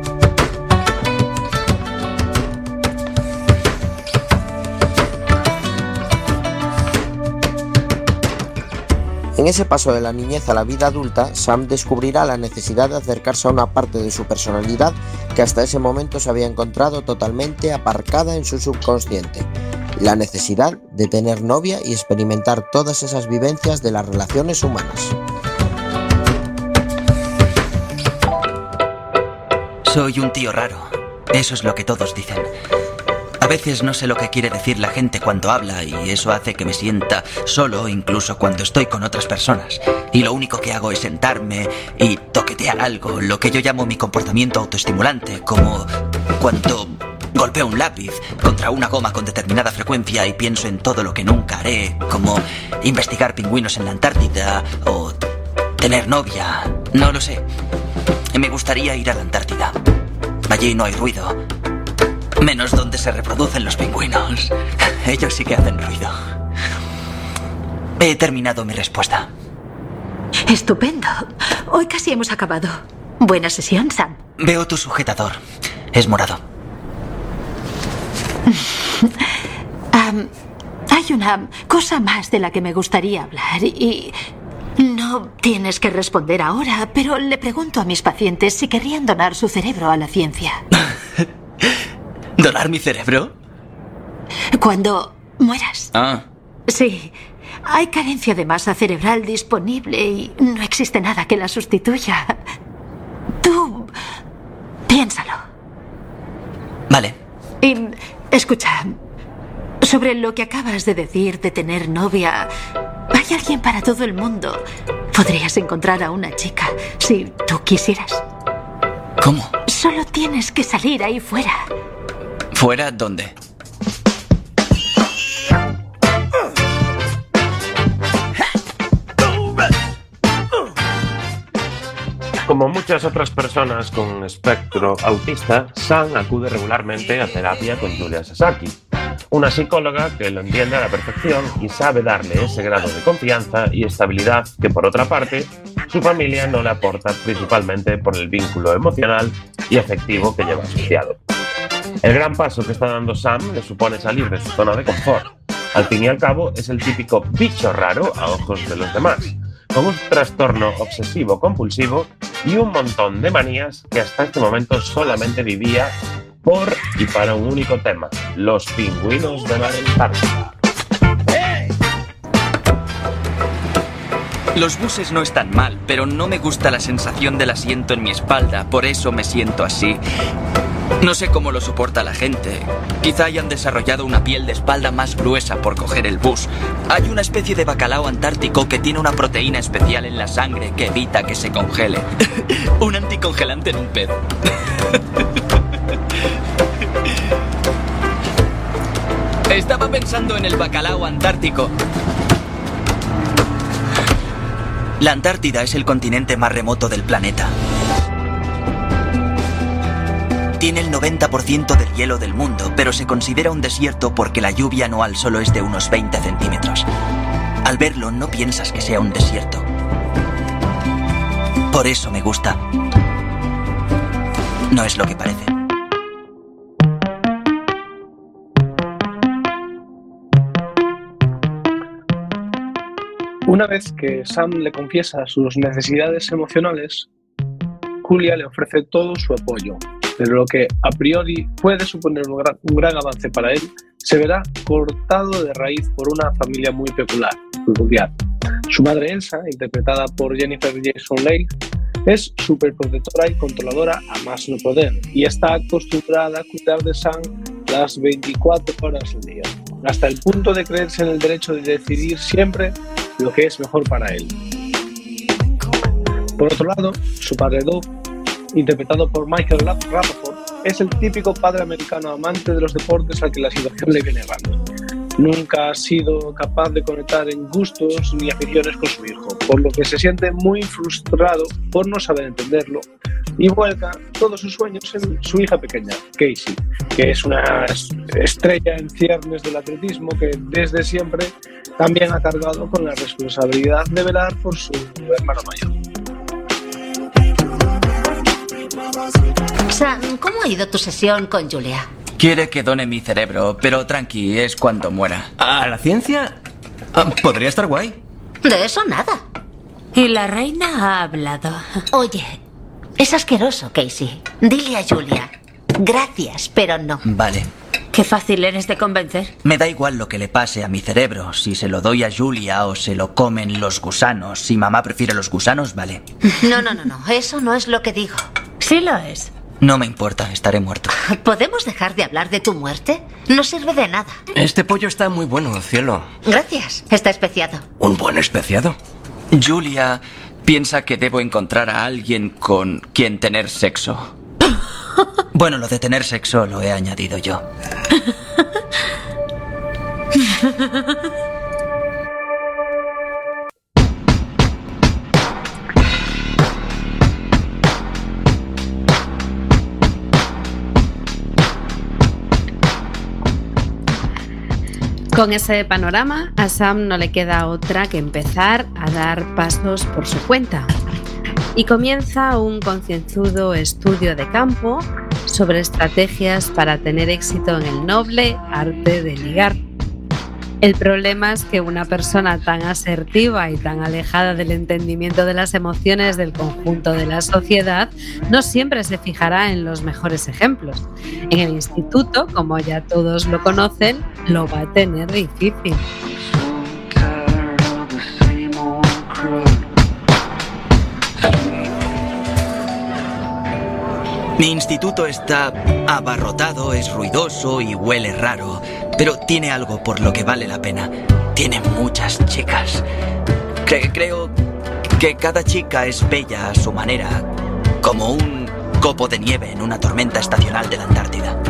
Ese paso de la niñez a la vida adulta, Sam descubrirá la necesidad de acercarse a una parte de su personalidad que hasta ese momento se había encontrado totalmente aparcada en su subconsciente. La necesidad de tener novia y experimentar todas esas vivencias de las relaciones humanas. Soy un tío raro. Eso es lo que todos dicen. Veces no sé lo que quiere decir la gente cuando habla y eso hace que me sienta solo incluso cuando estoy con otras personas. Y lo único que hago es sentarme y toquetear algo, lo que yo llamo mi comportamiento autoestimulante, como cuando golpeo un lápiz contra una goma con determinada frecuencia y pienso en todo lo que nunca haré, como investigar pingüinos en la Antártida o tener novia, no lo sé. Me gustaría ir a la Antártida. Allí no hay ruido. Menos donde se reproducen los pingüinos. Ellos sí que hacen ruido. He terminado mi respuesta. Estupendo. Hoy casi hemos acabado. Buena sesión, Sam. Veo tu sujetador. Es morado. Hay una cosa más de la que me gustaría hablar y no tienes que responder ahora, pero le pregunto a mis pacientes si querrían donar su cerebro a la ciencia. ¿Donar mi cerebro? Cuando mueras. Ah. Sí. Hay carencia de masa cerebral disponible y no existe nada que la sustituya. Tú piénsalo. Vale. Y escucha, sobre lo que acabas de decir de tener novia, hay alguien para todo el mundo. Podrías encontrar a una chica si tú quisieras. ¿Cómo? Solo tienes que salir ahí fuera. ¿Fuera dónde? Como muchas otras personas con espectro autista, Sam acude regularmente a terapia con Julia Sasaki, una psicóloga que lo entiende a la perfección y sabe darle ese grado de confianza y estabilidad que, por otra parte, su familia no le aporta principalmente por el vínculo emocional y afectivo que lleva asociado. El gran paso que está dando Sam le supone salir de su zona de confort. Al fin y al cabo, es el típico bicho raro a ojos de los demás, con un trastorno obsesivo compulsivo y un montón de manías que hasta este momento solamente vivía por y para un único tema, los pingüinos de la. Los buses no están mal, pero no me gusta la sensación del asiento en mi espalda, por eso me siento así. No sé cómo lo soporta la gente. Quizá hayan desarrollado una piel de espalda más gruesa por coger el bus. Hay una especie de bacalao antártico que tiene una proteína especial en la sangre que evita que se congele. un anticongelante en un pez. Estaba pensando en el bacalao antártico. La Antártida es el continente más remoto del planeta. Tiene el 90% del hielo del mundo, pero se considera un desierto porque la lluvia anual solo es de unos 20 centímetros. Al verlo no piensas que sea un desierto. Por eso me gusta. No es lo que parece. Una vez que Sam le confiesa sus necesidades emocionales, Julia le ofrece todo su apoyo, pero lo que a priori puede suponer un gran, un gran avance para él se verá cortado de raíz por una familia muy peculiar. peculiar. Su madre Elsa, interpretada por Jennifer Jason Leigh, es superprotectora y controladora a más no poder y está acostumbrada a cuidar de Sam las 24 horas al día, hasta el punto de creerse en el derecho de decidir siempre lo que es mejor para él. Por otro lado, su padre Doug, interpretado por Michael Rappaport, es el típico padre americano amante de los deportes al que la situación le viene errando. nunca ha sido capaz de conectar en gustos ni aficiones con su hijo, por lo que se siente muy frustrado por no saber entenderlo y vuelca todos sus sueños en su hija pequeña, Casey, que es una es- estrella en ciernes del atletismo que desde siempre también ha cargado con la responsabilidad de velar por su hermano mayor. Sam, ¿cómo ha ido tu sesión con Julia? Quiere que done mi cerebro, pero tranqui, es cuando muera. ¿A la ciencia? Ah, Podría estar guay. De eso nada. Y la reina ha hablado. Oye, es asqueroso, Casey. Dile a Julia. Gracias, pero no. Vale. Qué fácil eres de convencer. Me da igual lo que le pase a mi cerebro, si se lo doy a Julia o se lo comen los gusanos. Si mamá prefiere los gusanos, vale. No, no, no, no. Eso no es lo que digo. Sí lo es. No me importa, estaré muerto. ¿Podemos dejar de hablar de tu muerte? No sirve de nada. Este pollo está muy bueno, cielo. Gracias. Está especiado. Un buen especiado. Julia piensa que debo encontrar a alguien con quien tener sexo. Bueno, lo de tener sexo lo he añadido yo. Con ese panorama, a Sam no le queda otra que empezar a dar pasos por su cuenta. Y comienza un concienzudo estudio de campo sobre estrategias para tener éxito en el noble arte de ligar. El problema es que una persona tan asertiva y tan alejada del entendimiento de las emociones del conjunto de la sociedad no siempre se fijará en los mejores ejemplos. En el instituto, como ya todos lo conocen, lo va a tener difícil. Mi instituto está abarrotado, es ruidoso y huele raro, pero tiene algo por lo que vale la pena. Tiene muchas chicas. Cre- creo que cada chica es bella a su manera, como un copo de nieve en una tormenta estacional de la Antártida.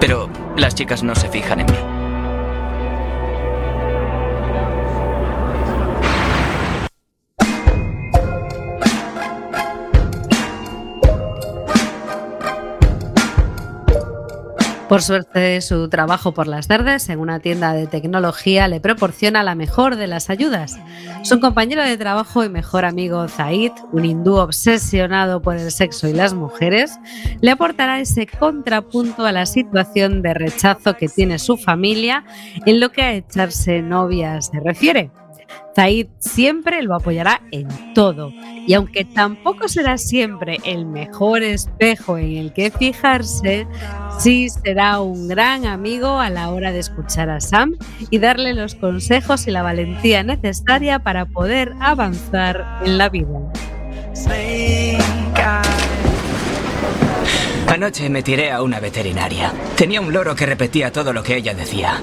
Pero las chicas no se fijan en mí. Por suerte, su trabajo por las tardes en una tienda de tecnología le proporciona la mejor de las ayudas. Su compañero de trabajo y mejor amigo Zaid, un hindú obsesionado por el sexo y las mujeres, le aportará ese contrapunto a la situación de rechazo que tiene su familia en lo que a echarse novia se refiere. Zaid siempre lo apoyará en todo y aunque tampoco será siempre el mejor espejo en el que fijarse, sí será un gran amigo a la hora de escuchar a Sam y darle los consejos y la valentía necesaria para poder avanzar en la vida. Anoche me tiré a una veterinaria. Tenía un loro que repetía todo lo que ella decía.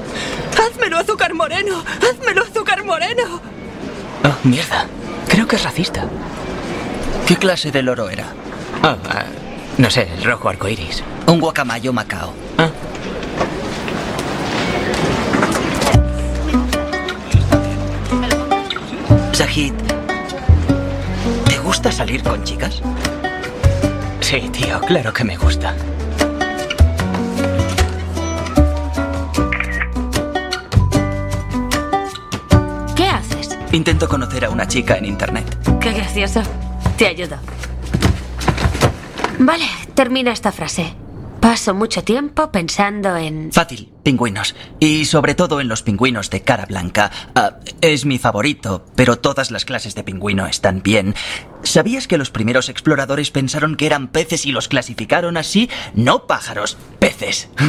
¡Házmelo azúcar moreno! ¡Házmelo azúcar moreno! Oh, mierda. Creo que es racista. ¿Qué clase de loro era? Oh, ah, no sé, el rojo arcoíris. Un guacamayo macao. Ah. Zahid, ¿te gusta salir con chicas? Sí, tío, claro que me gusta. ¿Qué haces? Intento conocer a una chica en internet. Qué gracioso. Te ayudo. Vale, termina esta frase. Paso mucho tiempo pensando en... Fácil, pingüinos. Y sobre todo en los pingüinos de cara blanca. Ah, es mi favorito, pero todas las clases de pingüino están bien. ¿Sabías que los primeros exploradores pensaron que eran peces y los clasificaron así? No pájaros, peces.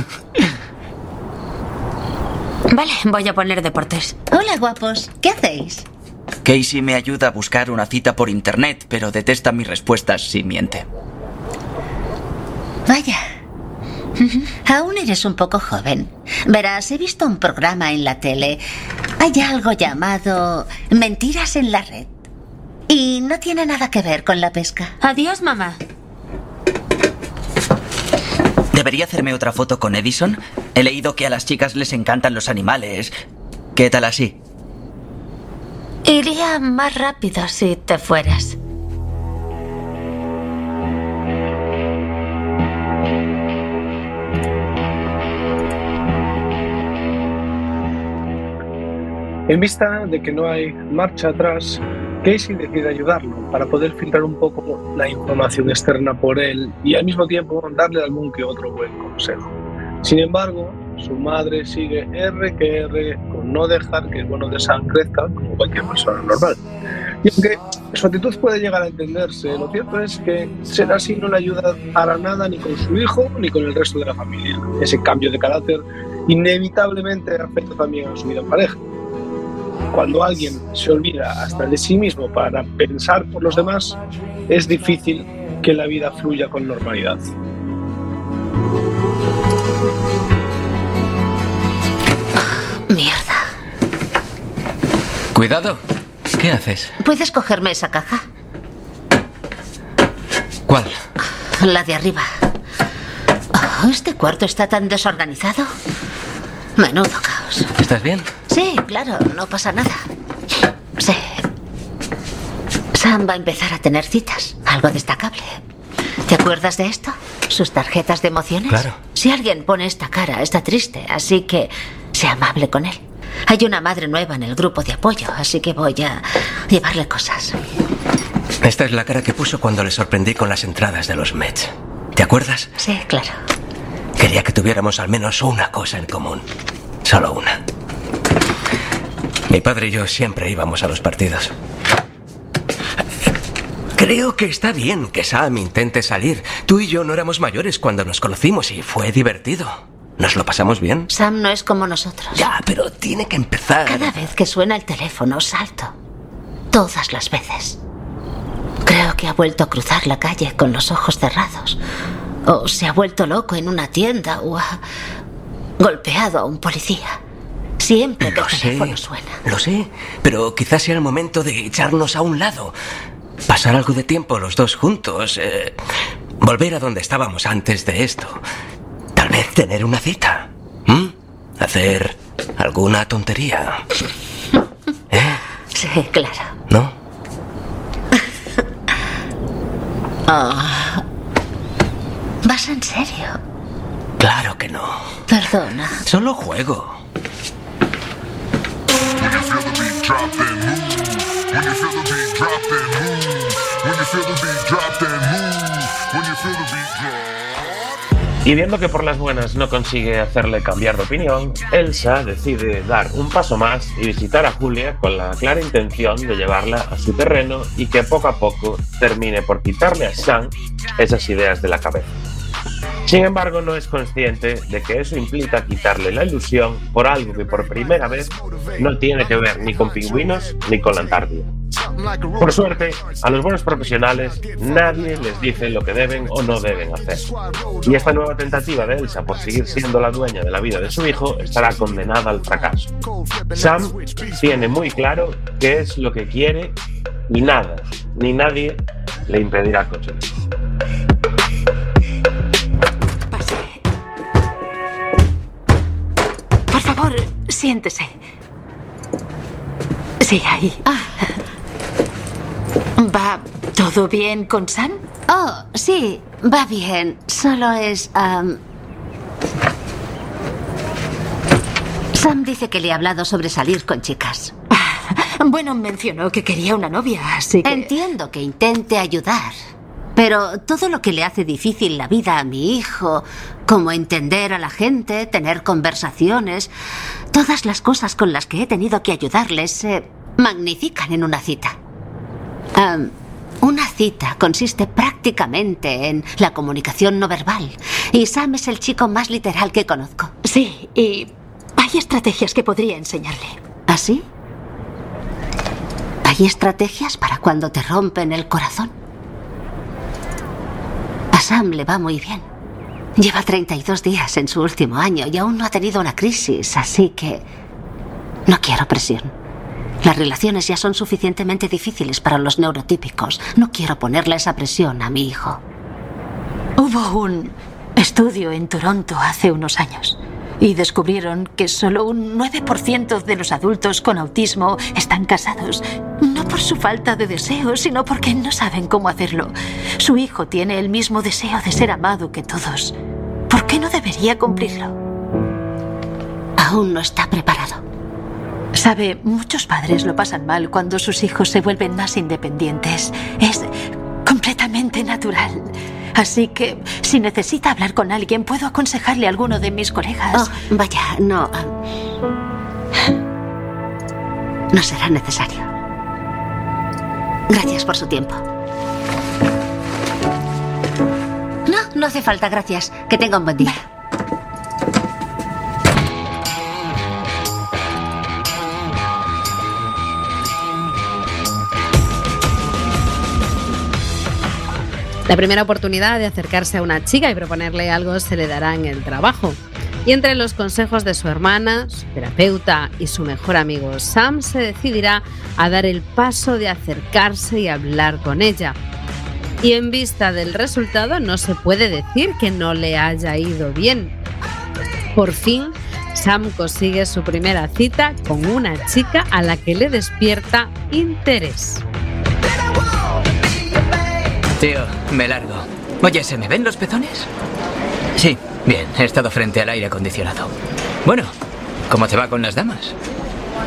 Vale, voy a poner deportes. Hola, guapos. ¿Qué hacéis? Casey me ayuda a buscar una cita por internet, pero detesta mis respuestas si miente. Vaya. Aún eres un poco joven. Verás, he visto un programa en la tele. Hay algo llamado Mentiras en la red. Y no tiene nada que ver con la pesca. Adiós, mamá. ¿Debería hacerme otra foto con Edison? He leído que a las chicas les encantan los animales. ¿Qué tal así? Iría más rápido si te fueras. En vista de que no hay marcha atrás, Casey decide ayudarlo para poder filtrar un poco la información externa por él y al mismo tiempo darle algún que otro buen consejo. Sin embargo, su madre sigue R que R con no dejar que el bono de Sam crezca como cualquier persona normal. Y aunque su actitud puede llegar a entenderse, lo cierto es que ser así no le ayuda para nada ni con su hijo ni con el resto de la familia. Ese cambio de carácter inevitablemente afecta también a su vida en pareja. Cuando alguien se olvida hasta de sí mismo para pensar por los demás, es difícil que la vida fluya con normalidad. Mierda. Cuidado. ¿Qué haces? ¿Puedes cogerme esa caja? ¿Cuál? La de arriba. Oh, este cuarto está tan desorganizado. Menudo caos. ¿Estás bien? Sí, claro, no pasa nada. Sí. Sam va a empezar a tener citas, algo destacable. ¿Te acuerdas de esto? Sus tarjetas de emociones. Claro. Si alguien pone esta cara, está triste, así que sea amable con él. Hay una madre nueva en el grupo de apoyo, así que voy a llevarle cosas. Esta es la cara que puso cuando le sorprendí con las entradas de los Mets. ¿Te acuerdas? Sí, claro. Quería que tuviéramos al menos una cosa en común. Solo una. Mi padre y yo siempre íbamos a los partidos. Creo que está bien que Sam intente salir. Tú y yo no éramos mayores cuando nos conocimos y fue divertido. ¿Nos lo pasamos bien? Sam no es como nosotros. Ya, pero tiene que empezar. Cada vez que suena el teléfono, salto. Todas las veces. Creo que ha vuelto a cruzar la calle con los ojos cerrados. O se ha vuelto loco en una tienda o ha golpeado a un policía. Siempre que Lo el sé, teléfono suena. lo sé, pero quizás sea el momento de echarnos a un lado. Pasar algo de tiempo los dos juntos. eh, volver a donde estábamos antes de esto. Tal vez tener una cita. Hacer alguna tontería. Sí, claro. ¿No? Ah. ¿Vas en serio? Claro que no. Perdona. Solo juego. Y viendo que por las buenas no consigue hacerle cambiar de opinión, Elsa decide dar un paso más y visitar a Julia con la clara intención de llevarla a su terreno y que poco a poco termine por quitarle a Sam esas ideas de la cabeza. Sin embargo, no es consciente de que eso implica quitarle la ilusión por algo que por primera vez no tiene que ver ni con pingüinos ni con la Antártida. Por suerte, a los buenos profesionales nadie les dice lo que deben o no deben hacer. Y esta nueva tentativa de Elsa por seguir siendo la dueña de la vida de su hijo estará condenada al fracaso. Sam tiene muy claro qué es lo que quiere y nada, ni nadie le impedirá conseguirlo. Siéntese. Sí, ahí. ¿Va todo bien con Sam? Oh, sí, va bien. Solo es... am, Sam dice que le ha hablado sobre salir con chicas. Bueno, mencionó que quería una novia, así que... Entiendo que intente ayudar. Pero todo lo que le hace difícil la vida a mi hijo, como entender a la gente, tener conversaciones, todas las cosas con las que he tenido que ayudarles se magnifican en una cita. Una cita consiste prácticamente en la comunicación no verbal. Y Sam es el chico más literal que conozco. Sí, y hay estrategias que podría enseñarle. ¿Así? ¿Hay estrategias para cuando te rompen el corazón? Sam le va muy bien. Lleva 32 días en su último año y aún no ha tenido una crisis, así que no quiero presión. Las relaciones ya son suficientemente difíciles para los neurotípicos. No quiero ponerle esa presión a mi hijo. Hubo un estudio en Toronto hace unos años y descubrieron que solo un 9% de los adultos con autismo están casados. Por su falta de deseo, sino porque no saben cómo hacerlo. Su hijo tiene el mismo deseo de ser amado que todos. ¿Por qué no debería cumplirlo? Aún no está preparado. Sabe, muchos padres lo pasan mal cuando sus hijos se vuelven más independientes. Es completamente natural. Así que, si necesita hablar con alguien, puedo aconsejarle a alguno de mis colegas. Oh, vaya, no. No será necesario. Gracias por su tiempo. No, no hace falta, gracias. Que tenga un buen día. La primera oportunidad de acercarse a una chica y proponerle algo se le dará en el trabajo. Y entre los consejos de su hermana, su terapeuta y su mejor amigo Sam se decidirá a dar el paso de acercarse y hablar con ella. Y en vista del resultado no se puede decir que no le haya ido bien. Por fin, Sam consigue su primera cita con una chica a la que le despierta interés. Tío, me largo. Oye, ¿se me ven los pezones? Sí, bien, he estado frente al aire acondicionado. Bueno, ¿cómo te va con las damas?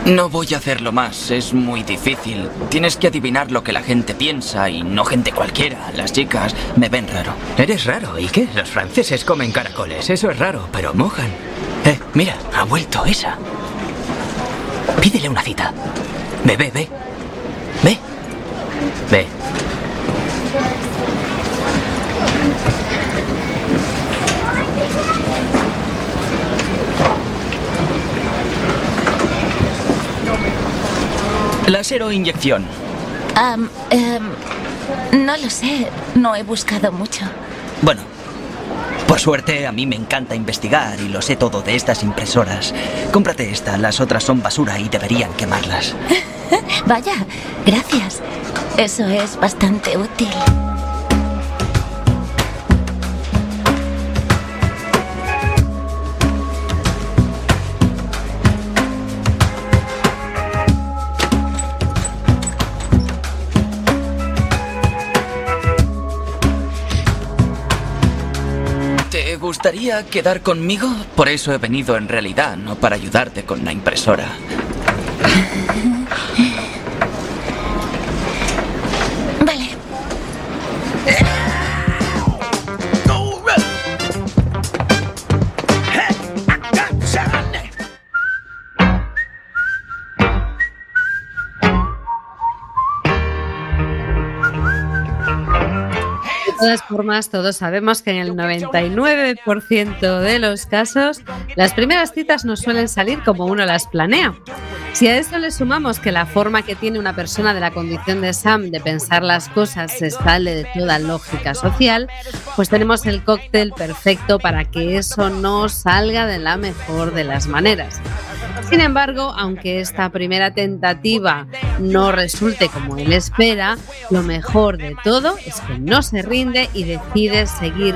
No voy a hacerlo más, es muy difícil. Tienes que adivinar lo que la gente piensa y no gente cualquiera. Las chicas me ven raro. Eres raro, ¿y qué? Los franceses comen caracoles, eso es raro, pero mojan. Eh, mira, ha vuelto esa. Pídele una cita. Ve, ve, ve. Ve. Ve. Láser o inyección. Em, no lo sé, no he buscado mucho. Bueno, por suerte a mí me encanta investigar y lo sé todo de estas impresoras. Cómprate esta, las otras son basura y deberían quemarlas. Vaya, gracias. Eso es bastante útil. Gustaría quedar conmigo? Por eso he venido en realidad, no para ayudarte con la impresora. todas formas, todos sabemos que en el 99% de los casos, las primeras citas no suelen salir como uno las planea. Si a eso le sumamos que la forma que tiene una persona de la condición de Sam de pensar las cosas se sale de toda lógica social, pues tenemos el cóctel perfecto para que eso no salga de la mejor de las maneras. Sin embargo, aunque esta primera tentativa no resulte como él espera, lo mejor de todo es que no se rinde y decide seguir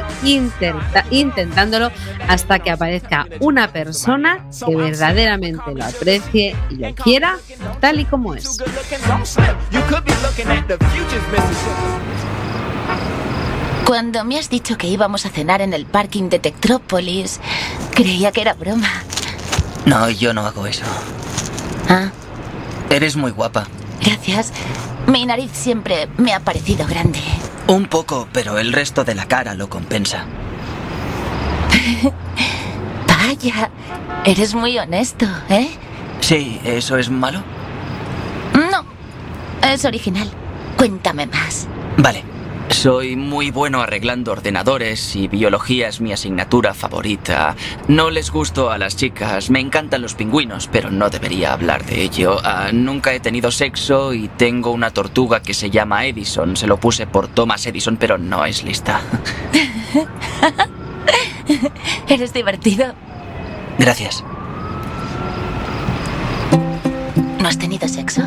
intentándolo hasta que aparezca una persona que verdaderamente lo aprecie y lo quiera tal y como es. Cuando me has dicho que íbamos a cenar en el parking de Tectrópolis, creía que era broma. No, yo no hago eso. Ah, Eres muy guapa. gracias. Mi nariz siempre me ha parecido grande. Un poco, pero el resto de la cara lo compensa. Vaya, eres muy honesto, ¿eh? Sí, ¿eso es malo? No, es original. Cuéntame más. Vale. Soy muy bueno arreglando ordenadores y biología es mi asignatura favorita. No les gusto a las chicas, me encantan los pingüinos, pero no debería hablar de ello. Ah, nunca he tenido sexo y tengo una tortuga que se llama Edison. Se lo puse por Thomas Edison, pero no es lista. Eres divertido. Gracias. ¿No has tenido sexo?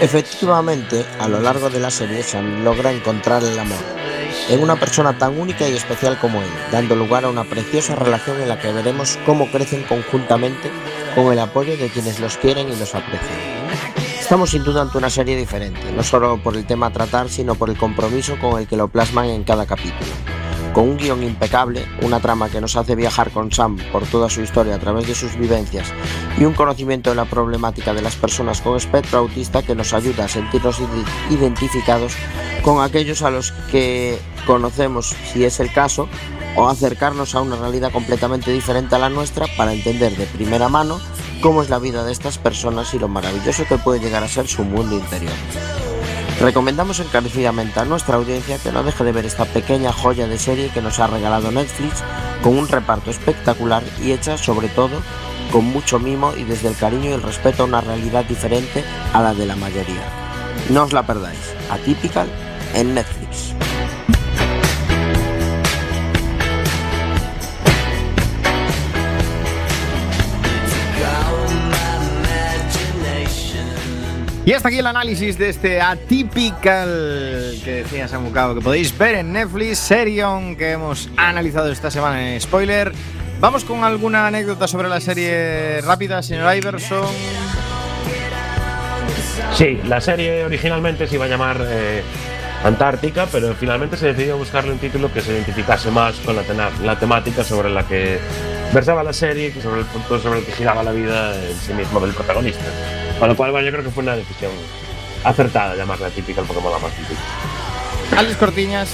Efectivamente, a lo largo de la serie Sam logra encontrar el amor en una persona tan única y especial como él, dando lugar a una preciosa relación en la que veremos cómo crecen conjuntamente con el apoyo de quienes los quieren y los aprecian. Estamos sin duda ante una serie diferente, no solo por el tema a tratar, sino por el compromiso con el que lo plasman en cada capítulo. Con un guion impecable, una trama que nos hace viajar con Sam por toda su historia a través de sus vivencias y un conocimiento de la problemática de las personas con espectro autista que nos ayuda a sentirnos ide- identificados con aquellos a los que conocemos, si es el caso, o acercarnos a una realidad completamente diferente a la nuestra para entender de primera mano cómo es la vida de estas personas y lo maravilloso que puede llegar a ser su mundo interior. Recomendamos encarecidamente a nuestra audiencia que no deje de ver esta pequeña joya de serie que nos ha regalado Netflix con un reparto espectacular y hecha sobre todo con mucho mimo y desde el cariño y el respeto a una realidad diferente a la de la mayoría. No os la perdáis, Atypical en Netflix. Y hasta aquí el análisis de este Atypical que decía Samucao, que podéis ver en Netflix, Serion, que hemos analizado esta semana en spoiler. Vamos con alguna anécdota sobre la serie rápida, señor Iverson. Sí, la serie originalmente se iba a llamar eh, Antártica, pero finalmente se decidió buscarle un título que se identificase más con la, temática sobre la que versaba la serie sobre el punto sobre el que giraba la vida en sí mismo del protagonista. Con lo cual, bueno, yo creo que fue una decisión acertada llamarla típica porque mola más típica. Alex Cortiñas.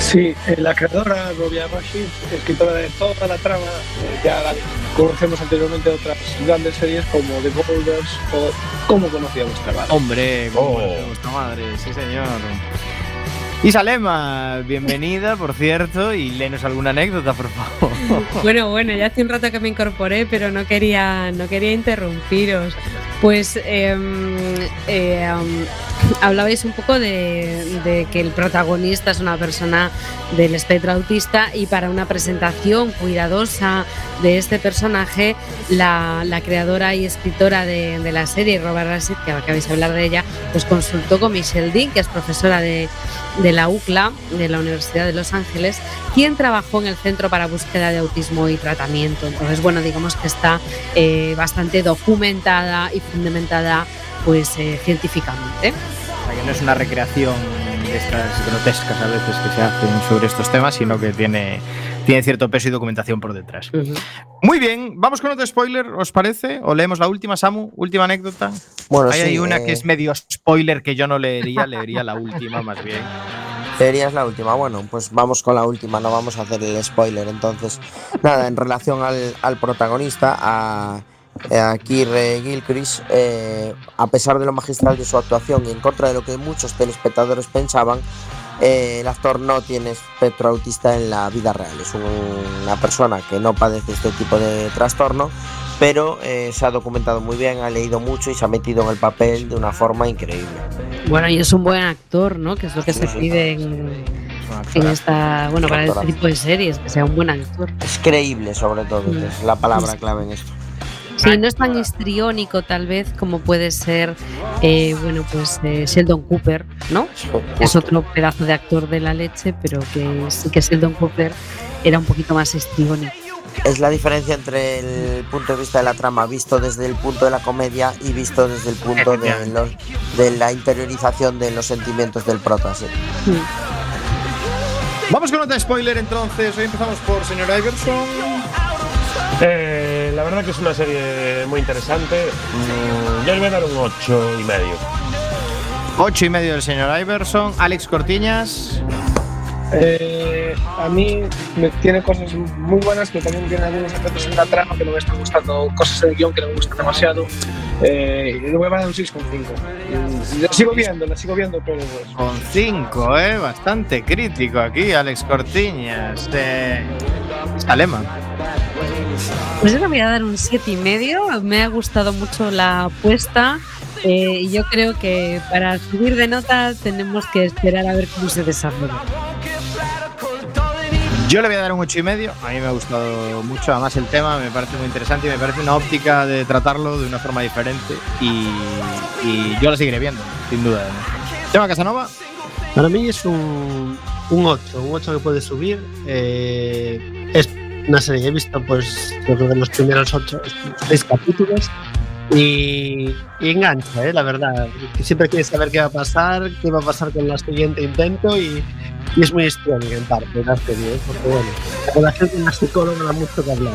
Sí, eh, la creadora Robia Rashid, escritora de toda la trama, eh, ya la conocemos anteriormente de otras grandes series como The Boulders o Cómo conocía vuestra madre. Hombre, como Oh. conoce vuestra madre, sí señor. Isalema, bienvenida, por cierto, y léenos alguna anécdota, por favor. Bueno, bueno, ya hace un rato que me incorporé, pero no quería, no quería interrumpiros. Pues em, eh, am, hablabais un poco de, que el protagonista es una persona del espectro autista y para una presentación cuidadosa de este personaje, la, creadora y escritora de, la serie, Robert Rashid, que acabáis de hablar de ella, pues consultó con Michelle Dean, que es profesora de, de la UCLA, de la Universidad de Los Ángeles, quien trabajó en el Centro para Búsqueda de Autismo y Tratamiento. Entonces, bueno, digamos que está eh, bastante documentada y fundamentada pues eh, científicamente. Que no es una recreación de estas grotescas a veces que se hacen sobre estos temas, sino que tiene, tiene cierto peso y documentación por detrás. Muy bien, vamos con otro spoiler, ¿os parece? ¿O leemos la última, Samu? ¿Última anécdota? Bueno, Ahí sí, hay una eh, que es medio spoiler que yo no leería, leería la última más bien. Serías la última. Bueno, pues vamos con la última, no vamos a hacer el spoiler. Entonces, nada, en relación al, al protagonista, a, a Kirre Gilchrist, eh, a pesar de lo magistral de su actuación y en contra de lo que muchos telespectadores pensaban, eh, el actor no tiene espectro autista en la vida real. Es un- una persona que no padece este tipo de trastorno, pero eh, se ha documentado muy bien, ha leído mucho y se ha metido en el papel de una forma increíble. Bueno, y es un buen actor, ¿no? Que es lo que Sí, se sí. pide en, en esta, bueno, para este tipo de series, que sea un buen actor. Es creíble, sobre todo, que es la palabra clave en esto. Sí, no es tan histriónico tal vez como puede ser, eh, bueno, pues eh, Sheldon Cooper, ¿no? Es otro pedazo de actor de la leche, pero que sí que Sheldon Cooper era un poquito más histriónico. Es la diferencia entre el punto de vista de la trama visto desde el punto de la comedia y visto desde el punto de, los- de la interiorización de los sentimientos del prota. sí. Vamos con otro spoiler entonces. Hoy empezamos por señor Iverson. Eh, la verdad que es una serie muy interesante. Mm, yo le voy a dar un 8 y medio. Ocho y medio del señor Iverson. Alex Cortiñas. Eh, a mí me tiene cosas muy buenas, pero también tiene algunos efectos en la trama que no me están gustando, cosas en el guion que no me gustan demasiado. Eh, le voy a dar un 6,5. Mm, La sigo viendo, la sigo viendo, pero pues. Con 5, ¿eh? Bastante crítico aquí, Alex Cortiñas. Eh, Salema. Pues yo le voy a dar un siete y medio. Me ha gustado mucho la apuesta. eh, y yo creo que para subir de nota tenemos que esperar a ver cómo se desarrolla. Yo le voy a dar un 8 y medio. A mí me ha gustado mucho. Además, el tema me parece muy interesante y me parece una óptica de tratarlo de una forma diferente. Y, y yo la seguiré viendo, sin duda. Tema Casanova. Para mí es un, un 8, un 8 que puede subir. Eh, es una serie he visto, pues, yo creo que los primeros 8, 6 capítulos. Y, y engancha, eh, la verdad. Siempre quieres saber qué va a pasar, qué va a pasar con el siguiente intento. Y, es muy histriónica en parte la serie, eh, porque bueno, la relación con la psicóloga da mucho que hablar.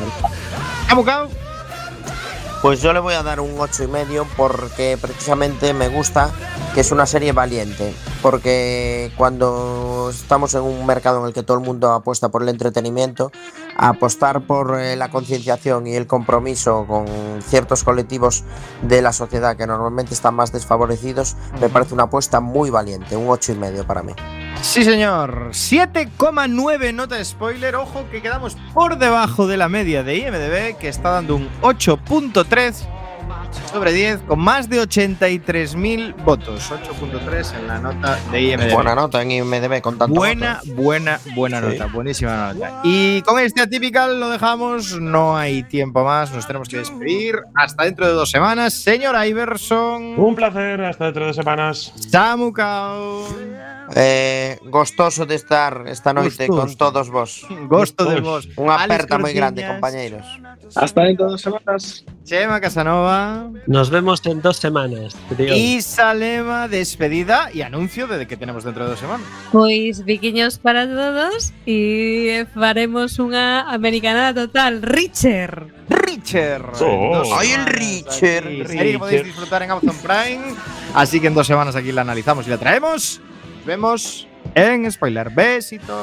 Pues yo le voy a dar un ocho y medio porque precisamente me gusta que es una serie valiente. Porque cuando estamos en un mercado en el que todo el mundo apuesta por el entretenimiento, apostar por eh, la concienciación y el compromiso con ciertos colectivos de la sociedad que normalmente están más desfavorecidos, me parece una apuesta muy valiente. Un ocho y medio para mí. Sí, señor. 7,9 nota de spoiler. Ojo que quedamos por debajo de la media de IMDB, que está dando un 8.3 sobre 10, con más de 83.000 votos. 8.3 en la nota de IMDB. Buena nota en IMDB con tanto Buena, buena, buena Sí. nota, buenísima nota. Y con este atypical lo dejamos, no hay tiempo más, nos tenemos que despedir. Hasta dentro de dos semanas, señor Iverson. Un placer, hasta dentro de semanas. Samu Cao. Eh, gostoso de estar esta noite Gustoso. con todos vos. Gosto de vos. Unha aperta moi grande, compañeiros. Hasta dentro de dos semanas. Chema Casanova. Nos vemos en dos semanas. tío. Y Salema, despedida y anuncio de que tenemos dentro de dos semanas. Pois biquiños para todos e faremos unha americanada total. Richer. Richer. Oh. Ay, el. Serie que podéis disfrutar en Amazon Prime. Así que en dos semanas aquí la analizamos y la traemos. Vemos en spoiler. Besitos.